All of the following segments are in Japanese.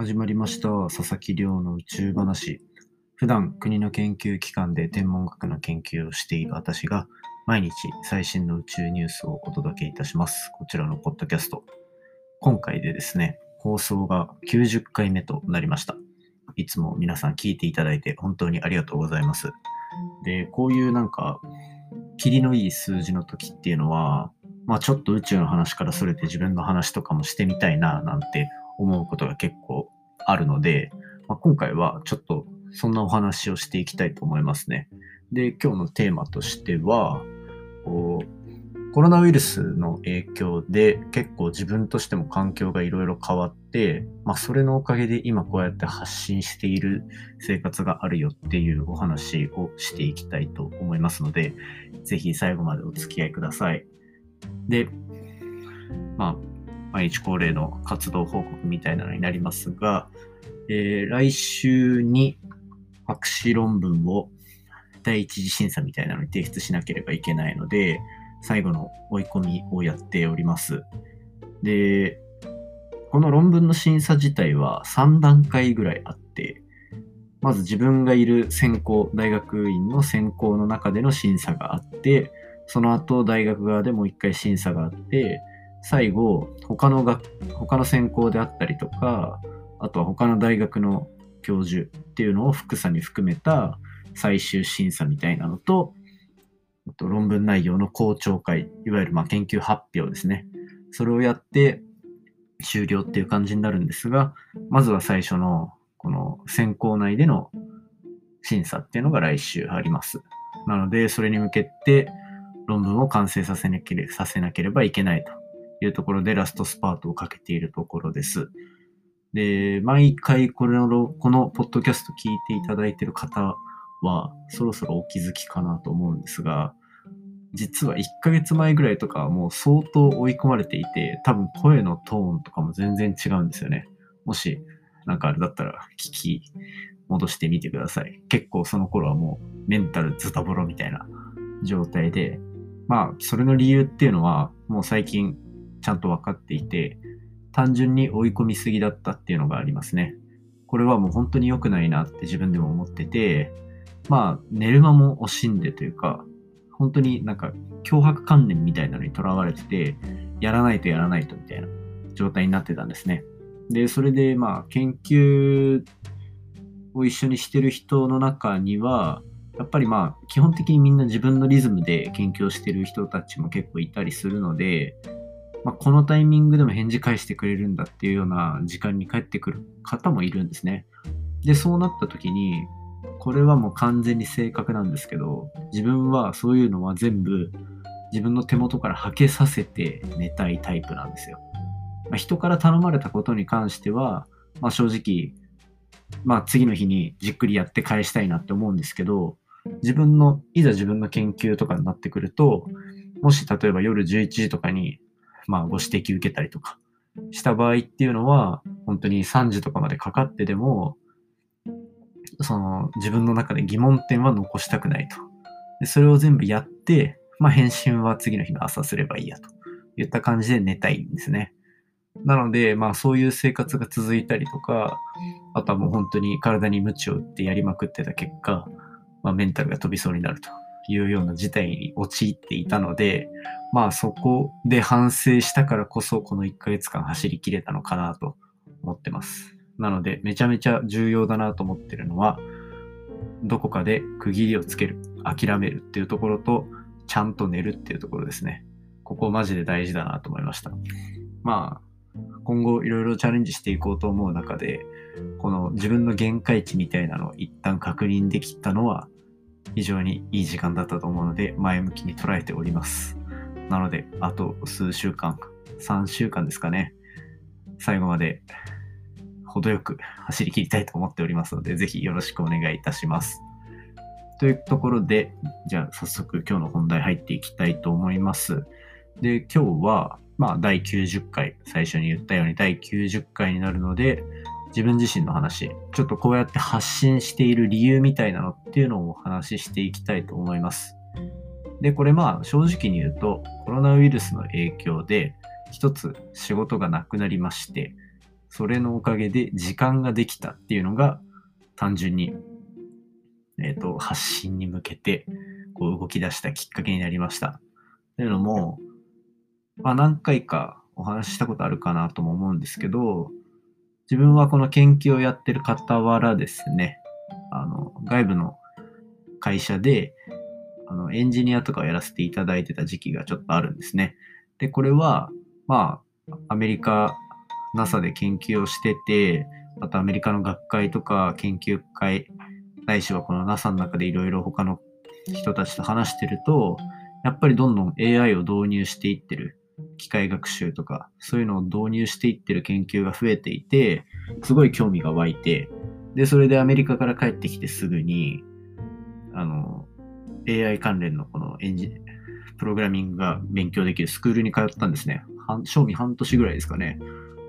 始まりました佐々木亮の宇宙話。普段国の研究機関で天文学の研究をしている私が毎日最新の宇宙ニュースをお届けいたします。こちらのポッドキャスト。今回でですね放送が90回目となりました。いつも皆さん聞いていただいて本当にありがとうございます。でこういうなんかキリのいい数字の時っていうのはまあちょっと宇宙の話からそれて自分の話とかもしてみたいななんて思うことが結構あるので、まあ、今回はちょっとそんなお話をしていきたいと思いますね。で、今日のテーマとしては、こうコロナウイルスの影響で結構自分としても環境がいろいろ変わって、まあそれのおかげで今こうやって発信している生活があるよっていうお話をしていきたいと思いますので、ぜひ最後までお付き合いください。で、まあ毎日恒例の活動報告みたいなのになりますが、えー、来週に博士論文を第一次審査みたいなのに提出しなければいけないので、最後の追い込みをやっております。で、この論文の審査自体は3段階ぐらいあって、まず自分がいる専攻、大学院の専攻の中での審査があって、その後大学側でもう一回審査があって、最後、他の学、他の専攻であったりとか、あとは他の大学の教授っていうのを複査に含めた最終審査みたいなのと、と論文内容の公聴会、いわゆるま研究発表ですね。それをやって終了っていう感じになるんですが、まずは最初のこの選考内での審査っていうのが来週あります。なので、それに向けて論文を完成させなければいけないというところでラストスパートをかけているところです。で、毎回これの、このポッドキャスト聞いていただいている方は、そろそろお気づきかなと思うんですが、実は1ヶ月前ぐらいとかはもう相当追い込まれていて、多分声のトーンとかも全然違うんですよね。もし、なんかあれだったら聞き戻してみてください。結構その頃はもうメンタルズタボロみたいな状態で、まあ、それの理由っていうのは、もう最近ちゃんと分かっていて、単純に追い込みすぎだったっていうのがありますね。これはもう本当に良くないなって自分でも思ってて、まあ、寝る間も惜しんでというか、本当になんか脅迫観念みたいなのにとらわれてて、やらないとやらないとみたいな状態になってたんですね。で、それでまあ、研究を一緒にしてる人の中には、やっぱりまあ、基本的にみんな自分のリズムで研究をしてる人たちも結構いたりするので、まあ、このタイミングでも返事返してくれるんだっていうような時間に帰ってくる方もいるんですね。で、そうなった時に、これはもう完全に正確なんですけど、自分はそういうのは全部自分の手元からはけさせて寝たいタイプなんですよ。まあ、人から頼まれたことに関しては、まあ、正直、まあ、次の日にじっくりやって返したいなって思うんですけど、自分の、いざ自分の研究とかになってくると、もし例えば夜11時とかにまあ、ご指摘受けたりとかした場合っていうのは、本当に3時とかまでかかってでも、その自分の中で疑問点は残したくないと。でそれを全部やって、まあ、返信は次の日の朝すればいいやといった感じで寝たいんですね。なので、まあそういう生活が続いたりとか、あとはもう本当に体に鞭を打ってやりまくってた結果、まあ、メンタルが飛びそうになるというような事態に陥っていたので、まあそこで反省したからこそこの1ヶ月間走り切れたのかなと思ってます。なのでめちゃめちゃ重要だなと思ってるのは、どこかで区切りをつける、諦めるっていうところと、ちゃんと寝るっていうところですね。ここマジで大事だなと思いました。まあ、今後いろいろチャレンジしていこうと思う中で、この自分の限界値みたいなのを一旦確認できたのは、非常にいい時間だったと思うので、前向きに捉えております。なので、あと数週間、3週間ですかね、最後まで程よく走り切りたいと思っておりますので、ぜひよろしくお願いいたします。というところで、じゃあ早速今日の本題入っていきたいと思います。で、今日は、まあ、第90回、最初に言ったように第90回になるので、自分自身の話、ちょっとこうやって発信している理由みたいなのっていうのをお話ししていきたいと思います。で、これまあ正直に言うとコロナウイルスの影響で一つ仕事がなくなりまして、それのおかげで時間ができたっていうのが単純に、えっ、ー、と、発信に向けてこう動き出したきっかけになりました。というのも、まあ何回かお話ししたことあるかなとも思うんですけど、自分はこの研究をやってる傍らですね、あの、外部の会社で、あの、エンジニアとかをやらせていただいてた時期がちょっとあるんですね。で、これは、まあ、アメリカ、NASA で研究をしてて、あとアメリカの学会とか研究会、ないしはこの NASA の中でいろいろ他の人たちと話してると、やっぱりどんどん AI を導入していってる。機械学習とか、そういうのを導入していってる研究が増えていて、すごい興味が湧いて、で、それでアメリカから帰ってきてすぐに、あの、AI 関連のこのエンジプログラミングが勉強できるスクールに通ったんですね。賞味半年ぐらいですかね。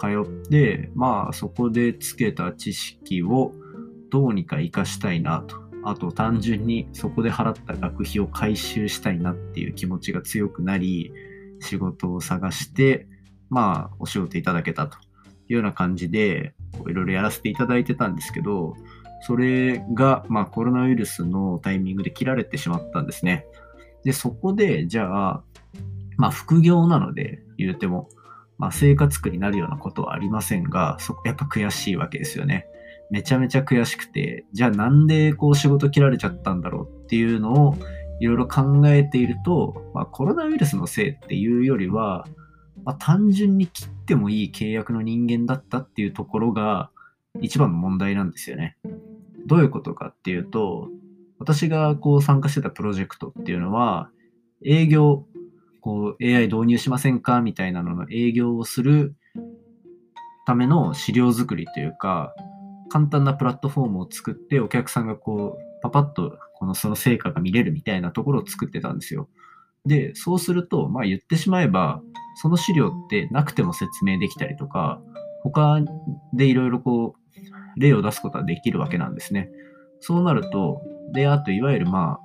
通って、まあそこでつけた知識をどうにか活かしたいなと。あと単純にそこで払った学費を回収したいなっていう気持ちが強くなり、仕事を探して、まあお仕事いただけたというような感じで、いろいろやらせていただいてたんですけど、それが、まあ、コロナウイルスのタイミングで切られてしまったんですね。で、そこで、じゃあ、まあ、副業なので、言うても、まあ、生活苦になるようなことはありませんが、そこ、やっぱ悔しいわけですよね。めちゃめちゃ悔しくて、じゃあなんでこう仕事切られちゃったんだろうっていうのをいろいろ考えていると、まあ、コロナウイルスのせいっていうよりは、まあ、単純に切ってもいい契約の人間だったっていうところが一番の問題なんですよね。どういうことかっていうと、私がこう参加してたプロジェクトっていうのは、営業、こう AI 導入しませんかみたいなのの営業をするための資料作りというか、簡単なプラットフォームを作ってお客さんがこうパパッとこのその成果が見れるみたいなところを作ってたんですよ。で、そうすると、まあ言ってしまえば、その資料ってなくても説明できたりとか、他でいろいろこう例を出すことはできるわけなんですね。そうなると、で、あといわゆるまあ、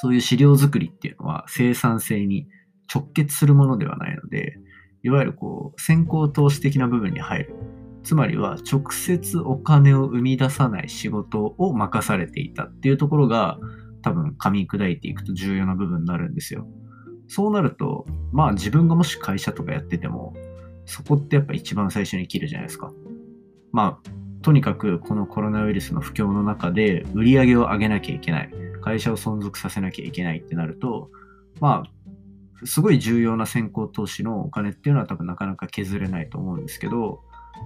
そういう資料作りっていうのは生産性に直結するものではないので、いわゆるこう、先行投資的な部分に入る。つまりは直接お金を生み出さない仕事を任されていたっていうところが多分噛み砕いていくと重要な部分になるんですよ。そうなると、まあ自分がもし会社とかやってても、そこってやっぱ一番最初に切るじゃないですか。まあとにかくこのコロナウイルスの不況の中で売り上げを上げなきゃいけない。会社を存続させなきゃいけないってなると、まあ、すごい重要な先行投資のお金っていうのは多分なかなか削れないと思うんですけど、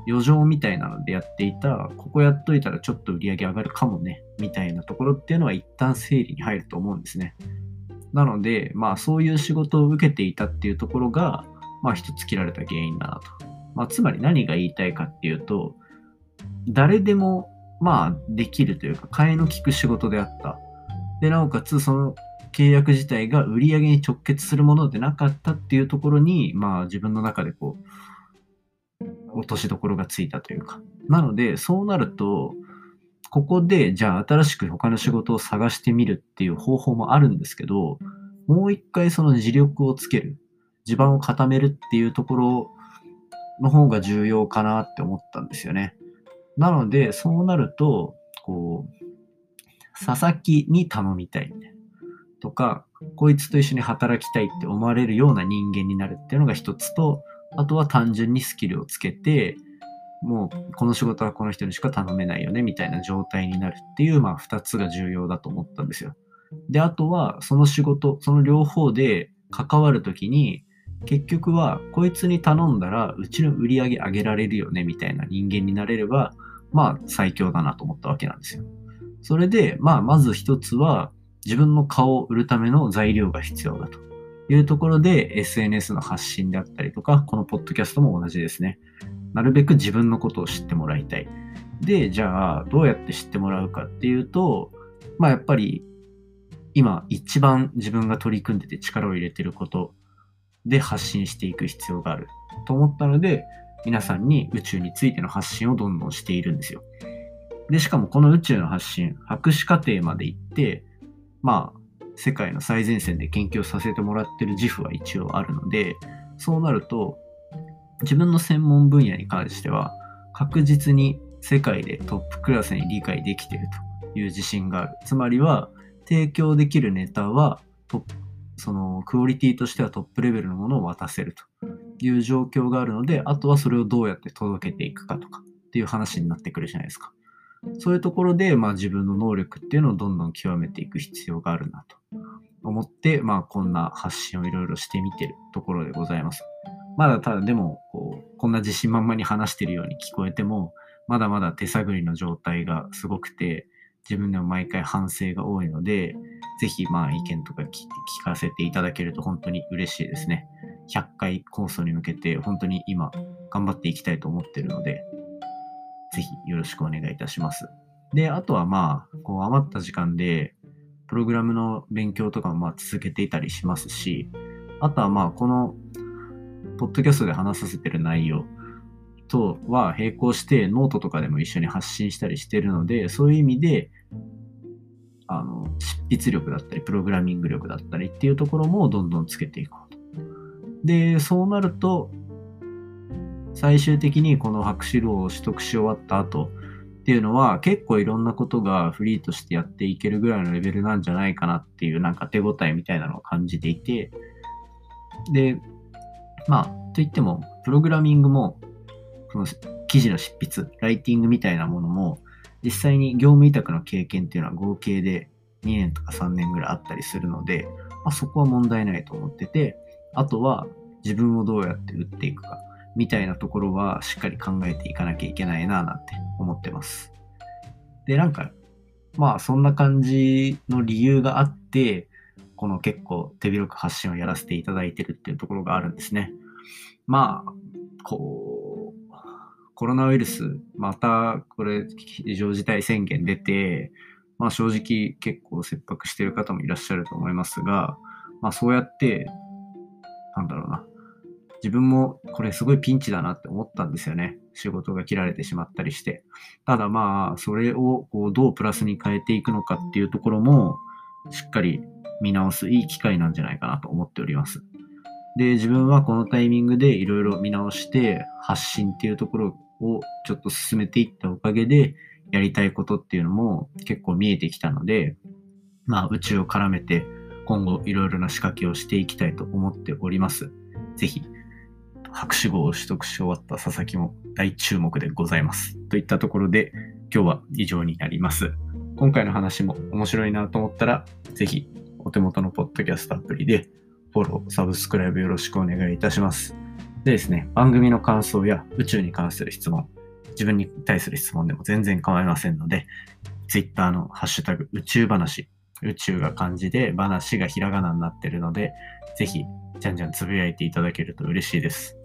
余剰みたいなのでやっていた、ここやっといたらちょっと売り上げ上がるかもね、みたいなところっていうのは一旦整理に入ると思うんですね。なので、まあそういう仕事を受けていたっていうところが、まあ一つ切られた原因だなと。まあつまり何が言いたいかっていうと、誰でも、まあ、できるというか、替えの利く仕事であった。で、なおかつ、その契約自体が売り上げに直結するものでなかったっていうところに、まあ、自分の中でこう、落としどころがついたというか。なので、そうなると、ここで、じゃあ新しく他の仕事を探してみるっていう方法もあるんですけど、もう一回その自力をつける、地盤を固めるっていうところの方が重要かなって思ったんですよね。なので、そうなると、こう、佐々木に頼みたい。とか、こいつと一緒に働きたいって思われるような人間になるっていうのが一つと、あとは単純にスキルをつけて、もうこの仕事はこの人にしか頼めないよねみたいな状態になるっていう、まあ二つが重要だと思ったんですよ。で、あとはその仕事、その両方で関わるときに、結局はこいつに頼んだらうちの売り上げ上げられるよねみたいな人間になれれば、まあ最強だなと思ったわけなんですよ。それで、まあまず一つは自分の顔を売るための材料が必要だというところで SNS の発信であったりとか、このポッドキャストも同じですね。なるべく自分のことを知ってもらいたい。で、じゃあどうやって知ってもらうかっていうと、まあやっぱり今一番自分が取り組んでて力を入れてることで発信していく必要があると思ったので、皆さんに宇宙についての発信をどんどんしているんですよ。で、しかもこの宇宙の発信、博士課程まで行って、まあ、世界の最前線で研究させてもらってる自負は一応あるので、そうなると、自分の専門分野に関しては、確実に世界でトップクラスに理解できているという自信がある。つまりは、提供できるネタは、そのクオリティとしてはトップレベルのものを渡せるという状況があるので、あとはそれをどうやって届けていくかとかっていう話になってくるじゃないですか。そういうところで、まあ、自分の能力っていうのをどんどん極めていく必要があるなと思って、まあ、こんな発信をいろいろしてみてるところでございます。まだただでもこう、こんな自信満々に話してるように聞こえても、まだまだ手探りの状態がすごくて、自分でも毎回反省が多いので、ぜひまあ意見とか聞聞かせていただけると本当に嬉しいですね。100回構想に向けて本当に今頑張っていきたいと思ってるので、ぜひよろしくお願いいたします。で、あとはまあ、こう余った時間で、プログラムの勉強とかもまあ続けていたりしますし、あとはまあ、この、ポッドキャストで話させてる内容とは並行してノートとかでも一緒に発信したりしてるので、そういう意味で、あの、執筆力だったり、プログラミング力だったりっていうところもどんどんつけていこう。で、そうなると、最終的にこの博士号を取得し終わった後っていうのは結構いろんなことがフリーとしてやっていけるぐらいのレベルなんじゃないかなっていうなんか手応えみたいなのを感じていて。でまあといってもプログラミングもその記事の執筆ライティングみたいなものも実際に業務委託の経験っていうのは合計で2年とか3年ぐらいあったりするので、まあ、そこは問題ないと思っててあとは自分をどうやって打っていくかみたいなところはしっかり考えていかなきゃいけないななんて思ってます。で、なんか、まあそんな感じの理由があって、この結構手広く発信をやらせていただいてるっていうところがあるんですね。まあ、こう、コロナウイルス、またこれ非常事態宣言出て、まあ正直結構切迫してる方もいらっしゃると思いますが、まあそうやって、なんだろうな、自分もこれすごいピンチだなって思ったんですよね。仕事が切られてしまったりして。ただまあ、それをこうどうプラスに変えていくのかっていうところも、しっかり見直すいい機会なんじゃないかなと思っております。で、自分はこのタイミングでいろいろ見直して発信っていうところをちょっと進めていったおかげで、やりたいことっていうのも結構見えてきたので、まあ宇宙を絡めて今後いろいろな仕掛けをしていきたいと思っております。ぜひ博士号を取得し終わった佐々木も大注目でございます。といったところで今日は以上になります。今回の話も面白いなと思ったら、ぜひお手元のポッドキャストアプリでフォロー、サブスクライブよろしくお願いいたします。でですね、番組の感想や宇宙に関する質問、自分に対する質問でも全然構いませんので、Twitter のハッシュタグ宇宙話、宇宙が漢字で話がひらがなになってるので、ぜひじゃんじゃんつぶやいていただけると嬉しいです。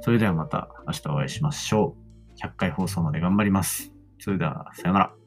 それではまた明日お会いしましょう。100回放送まで頑張ります。それでは、さよなら。